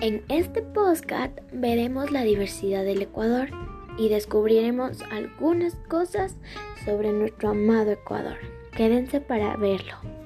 En este podcast veremos la diversidad del Ecuador y descubriremos algunas cosas sobre nuestro amado Ecuador. Quédense para verlo.